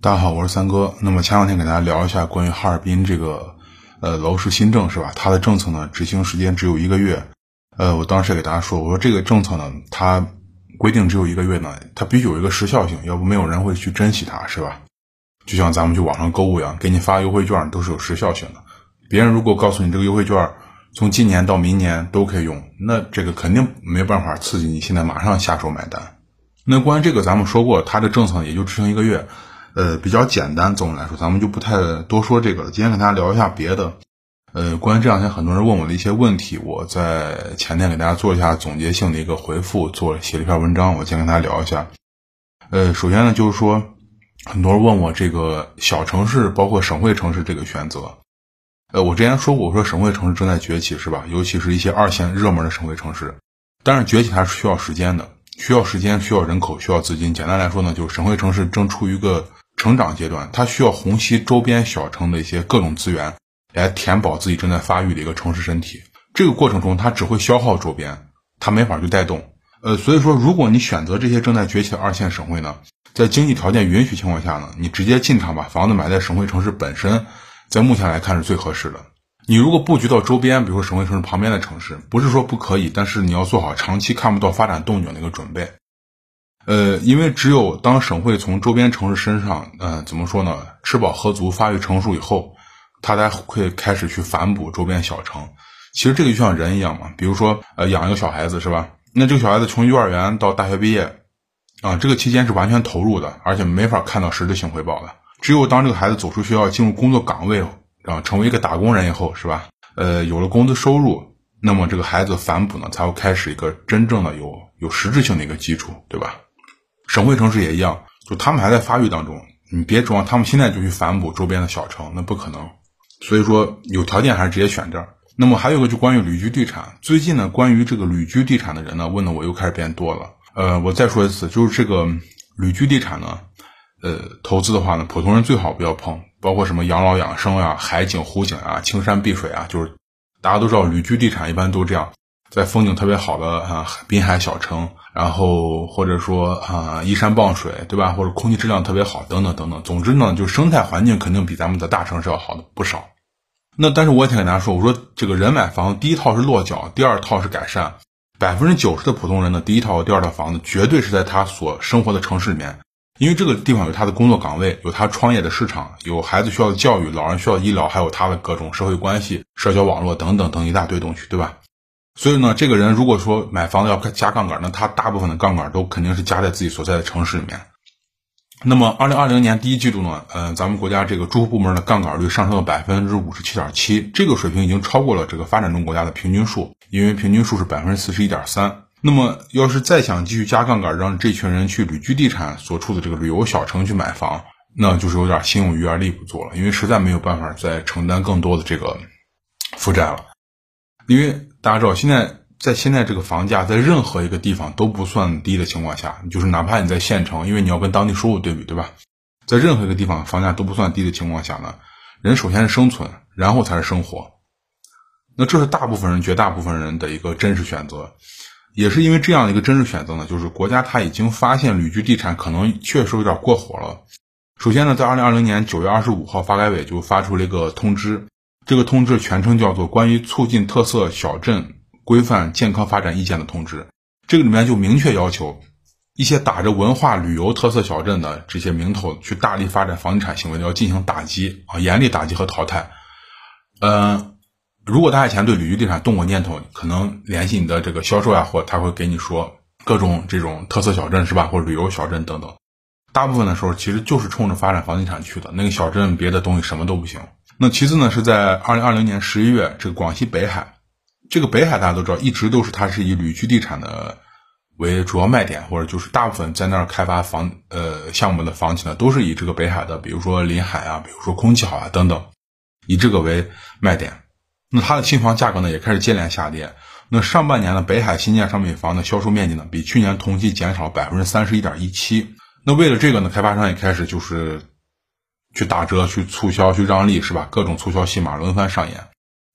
大家好，我是三哥。那么前两天给大家聊一下关于哈尔滨这个呃楼市新政是吧？它的政策呢执行时间只有一个月。呃，我当时也给大家说，我说这个政策呢，它规定只有一个月呢，它必须有一个时效性，要不没有人会去珍惜它，是吧？就像咱们去网上购物一样，给你发优惠券都是有时效性的。别人如果告诉你这个优惠券从今年到明年都可以用，那这个肯定没办法刺激你现在马上下手买单。那关于这个，咱们说过，它的政策也就执行一个月。呃，比较简单，总的来说，咱们就不太多说这个了。今天跟大家聊一下别的。呃，关于这两天很多人问我的一些问题，我在前天给大家做一下总结性的一个回复，做写了一篇文章，我先跟大家聊一下。呃，首先呢，就是说，很多人问我这个小城市包括省会城市这个选择。呃，我之前说过，我说省会城市正在崛起，是吧？尤其是一些二线热门的省会城市，但是崛起它是需要时间的，需要时间，需要人口，需要资金。简单来说呢，就是省会城市正处于一个。成长阶段，它需要虹吸周边小城的一些各种资源，来填饱自己正在发育的一个城市身体。这个过程中，它只会消耗周边，它没法去带动。呃，所以说，如果你选择这些正在崛起的二线省会呢，在经济条件允许情况下呢，你直接进场把房子买在省会城市本身，在目前来看是最合适的。你如果布局到周边，比如说省会城市旁边的城市，不是说不可以，但是你要做好长期看不到发展动静的一个准备。呃，因为只有当省会从周边城市身上，呃，怎么说呢？吃饱喝足、发育成熟以后，它才会开始去反哺周边小城。其实这个就像人一样嘛，比如说，呃，养一个小孩子是吧？那这个小孩子从幼儿园到大学毕业，啊，这个期间是完全投入的，而且没法看到实质性回报的。只有当这个孩子走出学校，进入工作岗位，啊，成为一个打工人以后，是吧？呃，有了工资收入，那么这个孩子反哺呢，才会开始一个真正的有有实质性的一个基础，对吧？省会城市也一样，就他们还在发育当中，你别指望他们现在就去反哺周边的小城，那不可能。所以说，有条件还是直接选这儿。那么还有个就关于旅居地产，最近呢，关于这个旅居地产的人呢，问的我又开始变多了。呃，我再说一次，就是这个旅居地产呢，呃，投资的话呢，普通人最好不要碰，包括什么养老养生啊、海景湖景啊、青山碧水啊，就是大家都知道，旅居地产一般都这样，在风景特别好的啊滨海小城。然后或者说啊依山傍水，对吧？或者空气质量特别好，等等等等。总之呢，就生态环境肯定比咱们的大城市要好的不少。那但是我也想跟大家说，我说这个人买房，第一套是落脚，第二套是改善。百分之九十的普通人呢，第一套和第二套房子绝对是在他所生活的城市里面，因为这个地方有他的工作岗位，有他创业的市场，有孩子需要的教育，老人需要的医疗，还有他的各种社会关系、社交网络等等等一大堆东西，对吧？所以呢，这个人如果说买房子要加杠杆，那他大部分的杠杆都肯定是加在自己所在的城市里面。那么，二零二零年第一季度呢，呃，咱们国家这个住户部门的杠杆率上升到百分之五十七点七，这个水平已经超过了这个发展中国家的平均数，因为平均数是百分之四十一点三。那么，要是再想继续加杠杆，让这群人去旅居地产所处的这个旅游小城去买房，那就是有点心有余而力不足了，因为实在没有办法再承担更多的这个负债了。因为大家知道，现在在现在这个房价，在任何一个地方都不算低的情况下，就是哪怕你在县城，因为你要跟当地收入对比，对吧？在任何一个地方房价都不算低的情况下呢，人首先是生存，然后才是生活。那这是大部分人、绝大部分人的一个真实选择，也是因为这样的一个真实选择呢，就是国家它已经发现旅居地产可能确实有点过火了。首先呢，在二零二零年九月二十五号，发改委就发出了一个通知。这个通知全称叫做《关于促进特色小镇规范健康发展意见的通知》，这个里面就明确要求一些打着文化旅游特色小镇的这些名头去大力发展房地产行为的，要进行打击啊，严厉打击和淘汰。嗯，如果大家以前对旅居地产动过念头，可能联系你的这个销售呀，或他会给你说各种这种特色小镇是吧，或者旅游小镇等等。大部分的时候其实就是冲着发展房地产去的，那个小镇别的东西什么都不行。那其次呢，是在二零二零年十一月，这个广西北海，这个北海大家都知道，一直都是它是以旅居地产的为主要卖点，或者就是大部分在那儿开发房呃项目的房企呢，都是以这个北海的，比如说临海啊，比如说空气好啊等等，以这个为卖点。那它的新房价格呢也开始接连下跌。那上半年呢，北海新建商品房的销售面积呢，比去年同期减少百分之三十一点一七。那为了这个呢，开发商也开始就是。去打折、去促销、去让利，是吧？各种促销戏码轮番上演。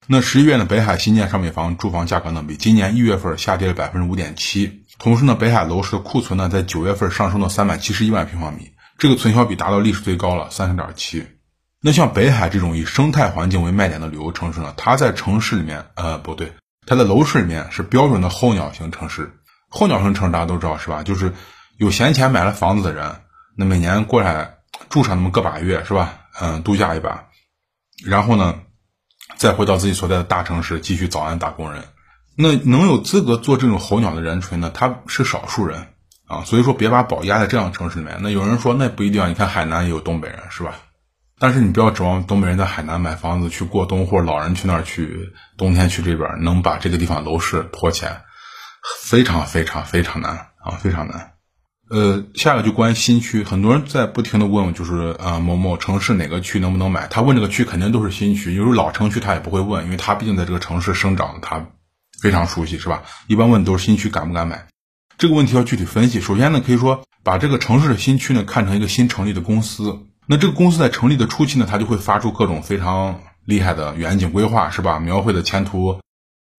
那十一月呢，北海新建商品房住房价格呢，比今年一月份下跌了百分之五点七。同时呢，北海楼市的库存呢，在九月份上升到三百七十一万平方米，这个存销比达到历史最高了，三十点七。那像北海这种以生态环境为卖点的旅游城市呢，它在城市里面，呃，不对，它在楼市里面是标准的候鸟型城市。候鸟型城市大家都知道是吧？就是有闲钱买了房子的人，那每年过来住上那么个把月是吧？嗯，度假一把，然后呢，再回到自己所在的大城市继续早安打工人。那能有资格做这种候鸟的人群呢？他是少数人啊，所以说别把宝压在这样的城市里面。那有人说那不一定，你看海南也有东北人是吧？但是你不要指望东北人在海南买房子去过冬，或者老人去那儿去冬天去这边能把这个地方楼市托起来，非常非常非常难啊，非常难。呃，下一个就关于新区，很多人在不停的问我，就是啊某某城市哪个区能不能买？他问这个区肯定都是新区，有时候老城区他也不会问，因为他毕竟在这个城市生长，他非常熟悉，是吧？一般问都是新区敢不敢买？这个问题要具体分析。首先呢，可以说把这个城市的新区呢看成一个新成立的公司。那这个公司在成立的初期呢，它就会发出各种非常厉害的远景规划，是吧？描绘的前途，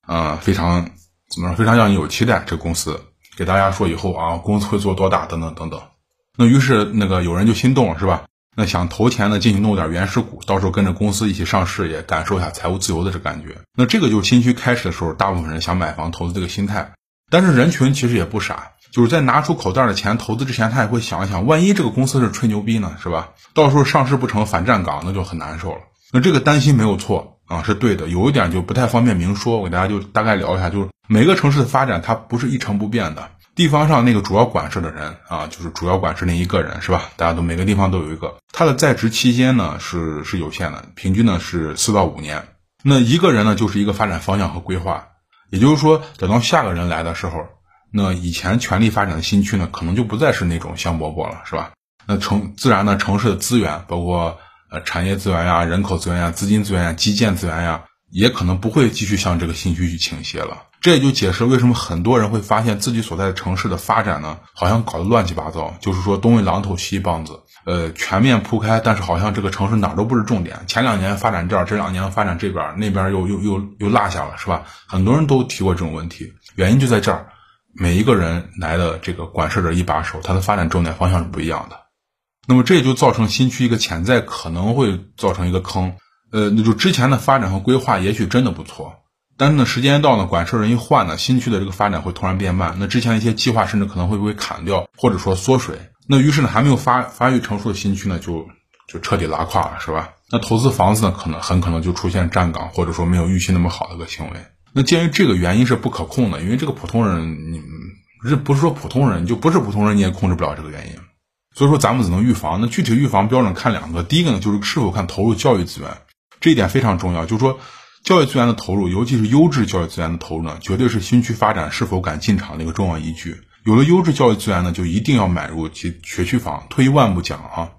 啊，非常怎么说？非常让你有期待。这个公司给大家说以后啊，公司会做多大，等等等等。那于是那个有人就心动了，是吧？那想投钱呢，进去弄点原始股，到时候跟着公司一起上市，也感受一下财务自由的这感觉。那这个就是新区开始的时候，大部分人想买房投资这个心态。但是人群其实也不傻。就是在拿出口袋的钱投资之前，他也会想一想，万一这个公司是吹牛逼呢，是吧？到时候上市不成反站岗，那就很难受了。那这个担心没有错啊，是对的。有一点就不太方便明说，我给大家就大概聊一下，就是每个城市的发展它不是一成不变的。地方上那个主要管事的人啊，就是主要管事那一个人，是吧？大家都每个地方都有一个，他的在职期间呢是是有限的，平均呢是四到五年。那一个人呢就是一个发展方向和规划，也就是说，等到下个人来的时候。那以前全力发展的新区呢，可能就不再是那种香饽饽了，是吧？那城自然呢，城市的资源，包括产业资源呀、人口资源呀、资金资源呀、基建资源呀，也可能不会继续向这个新区去倾斜了。这也就解释为什么很多人会发现自己所在的城市的发展呢，好像搞得乱七八糟，就是说东一榔头西一棒子，呃，全面铺开，但是好像这个城市哪都不是重点。前两年发展这儿，这两年发展这边，那边又又又又落下了，是吧？很多人都提过这种问题，原因就在这儿。每一个人来的这个管事的一把手，他的发展重点方向是不一样的。那么这也就造成新区一个潜在可能会造成一个坑。呃，那就之前的发展和规划也许真的不错，但是呢，时间一到呢，管事人一换呢，新区的这个发展会突然变慢。那之前一些计划甚至可能会被砍掉，或者说缩水。那于是呢，还没有发发育成熟的新区呢，就就彻底拉垮了，是吧？那投资房子呢，可能很可能就出现站岗，或者说没有预期那么好的一个行为。那鉴于这个原因是不可控的，因为这个普通人，你这不是说普通人，就不是普通人，你也控制不了这个原因。所以说咱们只能预防。那具体预防标准看两个，第一个呢就是是否看投入教育资源，这一点非常重要。就是说教育资源的投入，尤其是优质教育资源的投入呢，绝对是新区发展是否敢进场的一个重要依据。有了优质教育资源呢，就一定要买入其学区房。退一万步讲啊，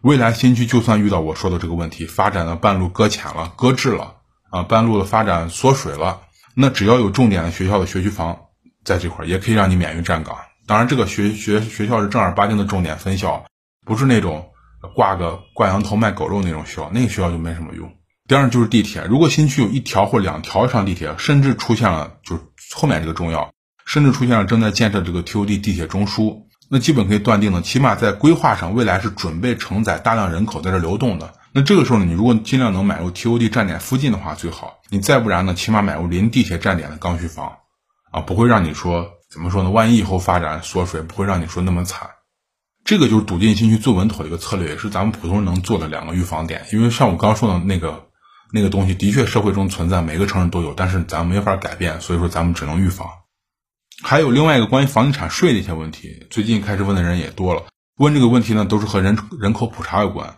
未来新区就算遇到我说的这个问题，发展的半路搁浅了、搁置了啊，半路的发展缩水了。那只要有重点的学校的学区房在这块，也可以让你免于站岗。当然，这个学学学校是正儿八经的重点分校，不是那种挂个挂羊头卖狗肉那种学校，那个学校就没什么用。第二就是地铁，如果新区有一条或两条上地铁，甚至出现了就是后面这个重要，甚至出现了正在建设这个 TOD 地铁中枢，那基本可以断定呢，起码在规划上，未来是准备承载大量人口在这流动的。那这个时候呢，你如果尽量能买入 TOD 站点附近的话最好。你再不然呢，起码买入临地铁站点的刚需房，啊，不会让你说怎么说呢？万一以后发展缩水，不会让你说那么惨。这个就是堵进新区最稳妥的一个策略，也是咱们普通人能做的两个预防点。因为像我刚说的那个那个东西，的确社会中存在，每个城市都有，但是咱们没法改变，所以说咱们只能预防。还有另外一个关于房地产税的一些问题，最近开始问的人也多了。问这个问题呢，都是和人人口普查有关。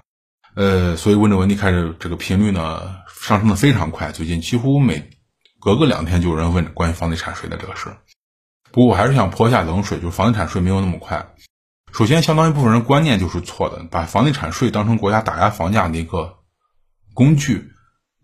呃，所以问这问题开始，这个频率呢上升的非常快。最近几乎每隔个两天就有人问关于房地产税的这个事。不过我还是想泼一下冷水，就是房地产税没有那么快。首先，相当一部分人观念就是错的，把房地产税当成国家打压房价的一个工具，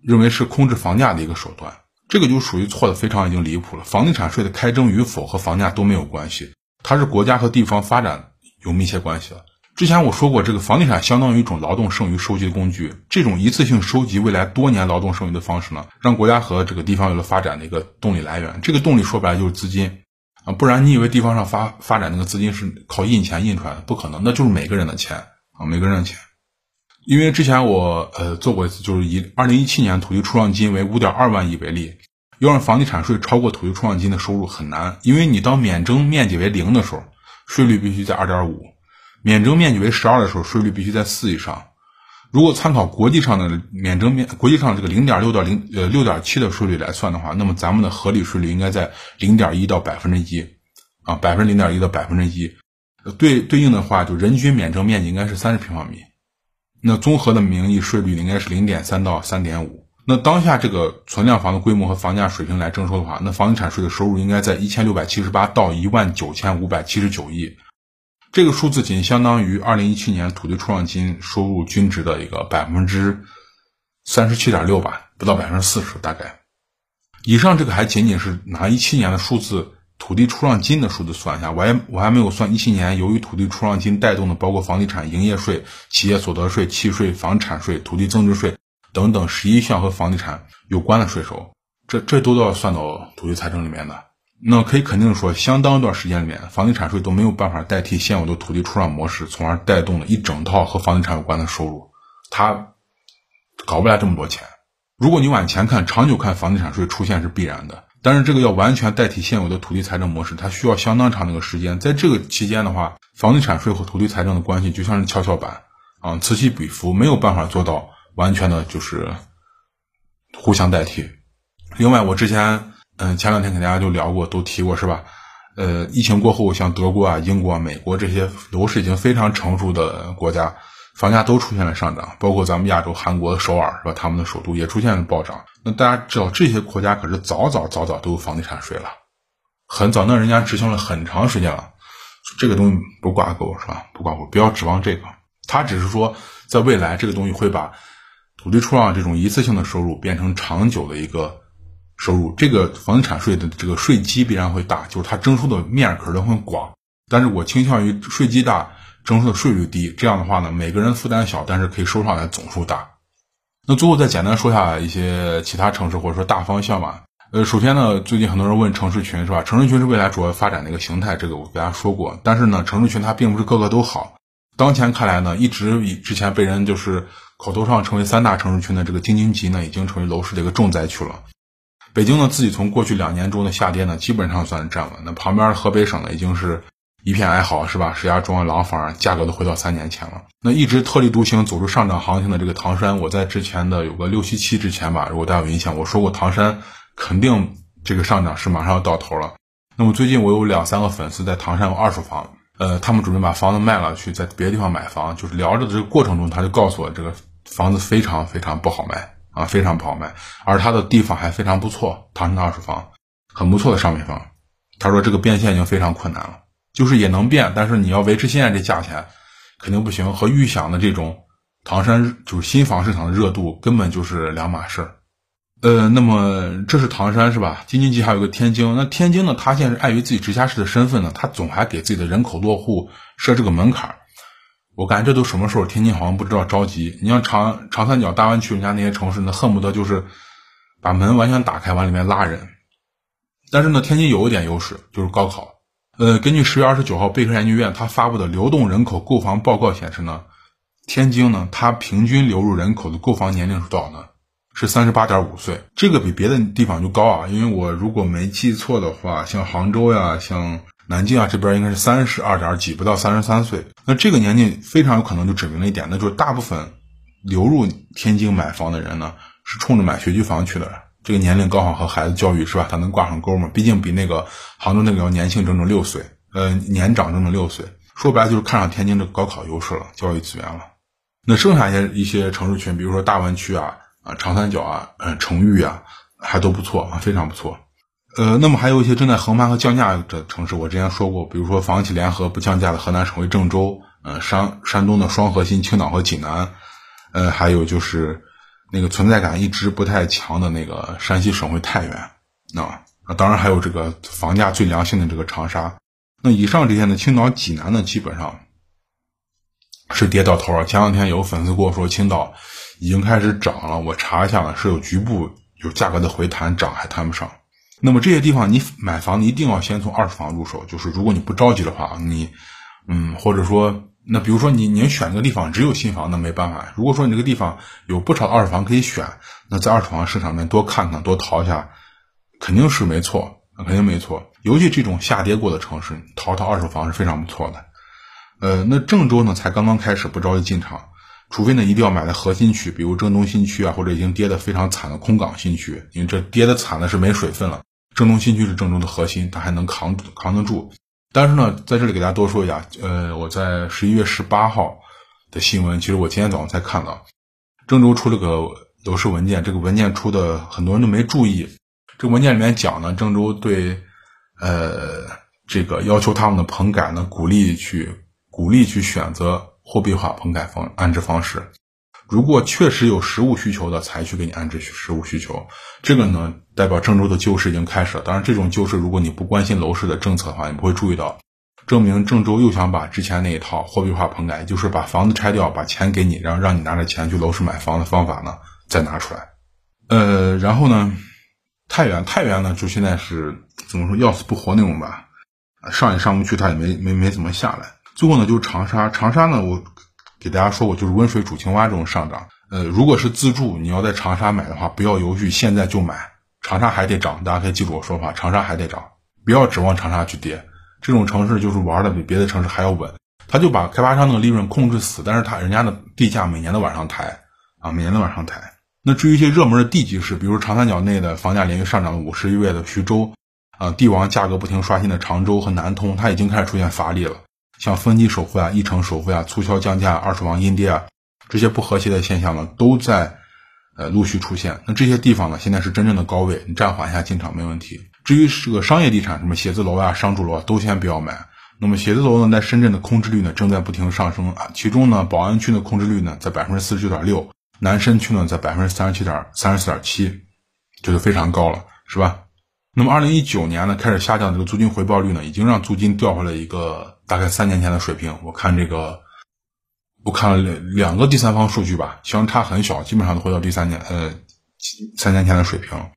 认为是控制房价的一个手段，这个就属于错的非常已经离谱了。房地产税的开征与否和房价都没有关系，它是国家和地方发展有密切关系的。之前我说过，这个房地产相当于一种劳动剩余收集的工具。这种一次性收集未来多年劳动剩余的方式呢，让国家和这个地方有了发展的一个动力来源。这个动力说白了就是资金啊，不然你以为地方上发发展那个资金是靠印钱印出来的？不可能，那就是每个人的钱啊，每个人的钱。因为之前我呃做过一次，就是以二零一七年土地出让金为五点二万亿为例，要让房地产税超过土地出让金的收入很难，因为你当免征面积为零的时候，税率必须在二点五；免征面积为十二的时候，税率必须在四以上。如果参考国际上的免征面，国际上这个零点六到零呃六点七的税率来算的话，那么咱们的合理税率应该在零点一到百分之一，啊，百分之零点一到百分之一，对对应的话，就人均免征面积应该是三十平方米，那综合的名义税率应该是零点三到三点五。那当下这个存量房的规模和房价水平来征收的话，那房地产税的收入应该在一千六百七十八到一万九千五百七十九亿。这个数字仅相当于二零一七年土地出让金收入均值的一个百分之三十七点六吧，不到百分之四十大概。以上这个还仅仅是拿一七年的数字土地出让金的数字算一下，我还我还没有算一七年由于土地出让金带动的包括房地产营业税、企业所得税、契税、房产税、土地增值税等等十一项和房地产有关的税收，这这都要算到土地财政里面的。那可以肯定说，相当一段时间里面，房地产税都没有办法代替现有的土地出让模式，从而带动了一整套和房地产有关的收入，它搞不来这么多钱。如果你往前看，长久看，房地产税出现是必然的。但是这个要完全代替现有的土地财政模式，它需要相当长的一个时间。在这个期间的话，房地产税和土地财政的关系就像是跷跷板啊，此起彼伏，没有办法做到完全的就是互相代替。另外，我之前。嗯，前两天跟大家就聊过，都提过是吧？呃，疫情过后，像德国啊、英国、啊美国这些楼市已经非常成熟的国家，房价都出现了上涨，包括咱们亚洲韩国的首尔是吧？他们的首都也出现了暴涨。那大家知道，这些国家可是早早早早都有房地产税了，很早，那人家执行了很长时间了，这个东西不挂钩是吧？不挂钩，不要指望这个，他只是说，在未来这个东西会把土地出让这种一次性的收入变成长久的一个。收入这个房地产税的这个税基必然会大，就是它征收的面可能会广，但是我倾向于税基大，征收的税率低，这样的话呢，每个人负担小，但是可以收上来总数大。那最后再简单说下一些其他城市或者说大方向吧。呃，首先呢，最近很多人问城市群是吧？城市群是未来主要发展的一个形态，这个我给大家说过。但是呢，城市群它并不是个个都好。当前看来呢，一直以之前被人就是口头上称为三大城市群的这个京津冀呢，已经成为楼市的一个重灾区了。北京呢，自己从过去两年中的下跌呢，基本上算是站稳。那旁边的河北省呢，已经是一片哀嚎，是吧？石家庄、廊坊价格都回到三年前了。那一直特立独行、走出上涨行情的这个唐山，我在之前的有个六七期之前吧，如果大家有印象，我说过唐山肯定这个上涨是马上要到头了。那么最近我有两三个粉丝在唐山有二手房，呃，他们准备把房子卖了去在别的地方买房，就是聊着的这个过程中，他就告诉我这个房子非常非常不好卖。啊，非常不好卖，而它的地方还非常不错，唐山的二手房很不错的商品房。他说这个变现已经非常困难了，就是也能变，但是你要维持现在这价钱，肯定不行，和预想的这种唐山就是新房市场的热度根本就是两码事。呃，那么这是唐山是吧？京津冀还有个天津，那天津呢，它现在是碍于自己直辖市的身份呢，它总还给自己的人口落户设这个门槛。我感觉这都什么时候？天津好像不知道着急。你像长长三角、大湾区，人家那些城市，那恨不得就是把门完全打开，往里面拉人。但是呢，天津有一点优势，就是高考。呃，根据十月二十九号贝壳研究院他发布的流动人口购房报告显示呢，天津呢，它平均流入人口的购房年龄是多少呢？是三十八点五岁。这个比别的地方就高啊。因为我如果没记错的话，像杭州呀，像。南京啊，这边应该是三十二点几，不到三十三岁。那这个年纪非常有可能就指明了一点，那就是大部分流入天津买房的人呢，是冲着买学区房去的。这个年龄刚好和孩子教育是吧？他能挂上钩嘛？毕竟比那个杭州那个要年轻整整六岁，呃，年长整整六岁。说白了就是看上天津的高考优势了，教育资源了。那剩下一些一些城市群，比如说大湾区啊，啊，长三角啊，嗯，成渝啊，还都不错啊，非常不错。呃，那么还有一些正在横盘和降价的城市，我之前说过，比如说房企联合不降价的河南省会郑州，呃，山山东的双核心青岛和济南，呃，还有就是那个存在感一直不太强的那个山西省会太原，啊，那当然还有这个房价最良性的这个长沙。那以上这些呢，青岛、济南呢，基本上是跌到头了。前两天有粉丝跟我说，青岛已经开始涨了，我查一下了，是有局部有价格的回弹，涨还谈不上。那么这些地方，你买房你一定要先从二手房入手。就是如果你不着急的话，你，嗯，或者说那比如说你你选这个地方只有新房，那没办法。如果说你这个地方有不少二手房可以选，那在二手房市场里面多看看多淘一下，肯定是没错，肯定没错。尤其这种下跌过的城市，淘淘二手房是非常不错的。呃，那郑州呢才刚刚开始，不着急进场，除非呢一定要买在核心区，比如郑东新区啊，或者已经跌得非常惨的空港新区，因为这跌的惨的是没水分了。郑东新区是郑州的核心，它还能扛扛得住。但是呢，在这里给大家多说一下，呃，我在十一月十八号的新闻，其实我今天早上才看到，郑州出了个楼市文件，这个文件出的很多人都没注意。这个文件里面讲呢，郑州对，呃，这个要求他们的棚改呢，鼓励去鼓励去选择货币化棚改方安置方式。如果确实有实物需求的，才去给你安置实物需求。这个呢，代表郑州的救市已经开始了。当然，这种救市，如果你不关心楼市的政策的话，你不会注意到，证明郑州又想把之前那一套货币化棚改，就是把房子拆掉，把钱给你，然后让你拿着钱去楼市买房的方法呢，再拿出来。呃，然后呢，太原，太原呢，就现在是怎么说，要死不活那种吧，上也上不去，它也没没没怎么下来。最后呢，就是长沙，长沙呢，我。给大家说过，就是温水煮青蛙这种上涨。呃，如果是自住，你要在长沙买的话，不要犹豫，现在就买。长沙还得涨，大家可以记住我说法，长沙还得涨，不要指望长沙去跌。这种城市就是玩的比别的城市还要稳，他就把开发商那个利润控制死，但是他人家的地价每年都往上抬啊，每年都往上抬。那至于一些热门的地级市，比如长三角内的房价连续上涨了五十个月的徐州，啊，地王价格不停刷新的常州和南通，它已经开始出现乏力了。像分期首付啊、一成首付啊、促销降价、二手房阴跌啊，这些不和谐的现象呢，都在呃陆续出现。那这些地方呢，现在是真正的高位，你暂缓一下进场没问题。至于这个商业地产，什么写字楼啊、商住楼啊，都先不要买。那么写字楼呢，在深圳的空置率呢，正在不停上升啊。其中呢，宝安区的空置率呢，在百分之四十九点六，南山区呢，在百分之三十七点三十四点七，这就非常高了，是吧？那么二零一九年呢，开始下降这个租金回报率呢，已经让租金掉回了一个大概三年前的水平。我看这个，我看了两两个第三方数据吧，相差很小，基本上都回到第三年呃三年前的水平。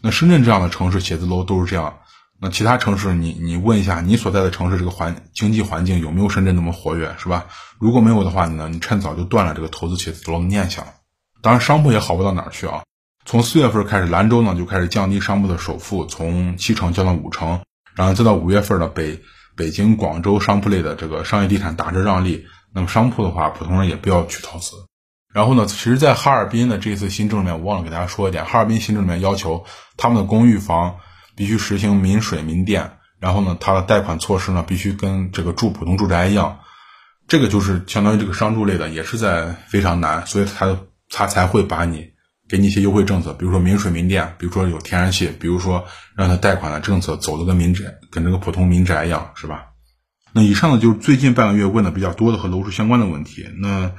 那深圳这样的城市写字楼都是这样。那其他城市，你你问一下，你所在的城市这个环经济环境有没有深圳那么活跃，是吧？如果没有的话，呢，你趁早就断了这个投资写字楼的念想。当然，商铺也好不到哪儿去啊。从四月份开始，兰州呢就开始降低商铺的首付，从七成降到五成，然后再到五月份的北北京、广州商铺类的这个商业地产打折让利。那么商铺的话，普通人也不要去投资。然后呢，其实，在哈尔滨的这次新政里面，我忘了给大家说一点，哈尔滨新政里面要求他们的公寓房必须实行民水民电，然后呢，它的贷款措施呢必须跟这个住普通住宅一样，这个就是相当于这个商住类的也是在非常难，所以他他才会把你。给你一些优惠政策，比如说民水民电，比如说有天然气，比如说让他贷款的政策走的跟民宅跟这个普通民宅一样，是吧？那以上呢就是最近半个月问的比较多的和楼市相关的问题。那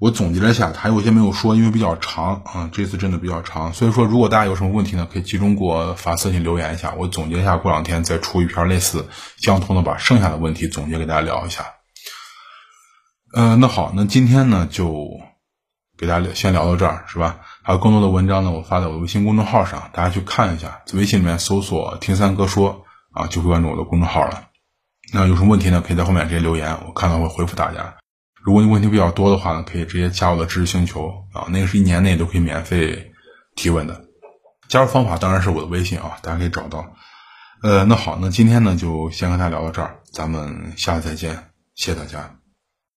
我总结了一下，还有一些没有说，因为比较长啊，这次真的比较长。所以说，如果大家有什么问题呢，可以集中给我发私信留言一下，我总结一下，过两天再出一篇类似相同的，把剩下的问题总结给大家聊一下。呃，那好，那今天呢就给大家先聊到这儿，是吧？还有更多的文章呢，我发在我的微信公众号上，大家去看一下。在微信里面搜索“听三哥说”啊，就会关注我的公众号了。那有什么问题呢？可以在后面直接留言，我看到会回复大家。如果你问题比较多的话呢，可以直接加我的知识星球啊，那个是一年内都可以免费提问的。加入方法当然是我的微信啊，大家可以找到。呃，那好，那今天呢就先和大家聊到这儿，咱们下次再见，谢谢大家。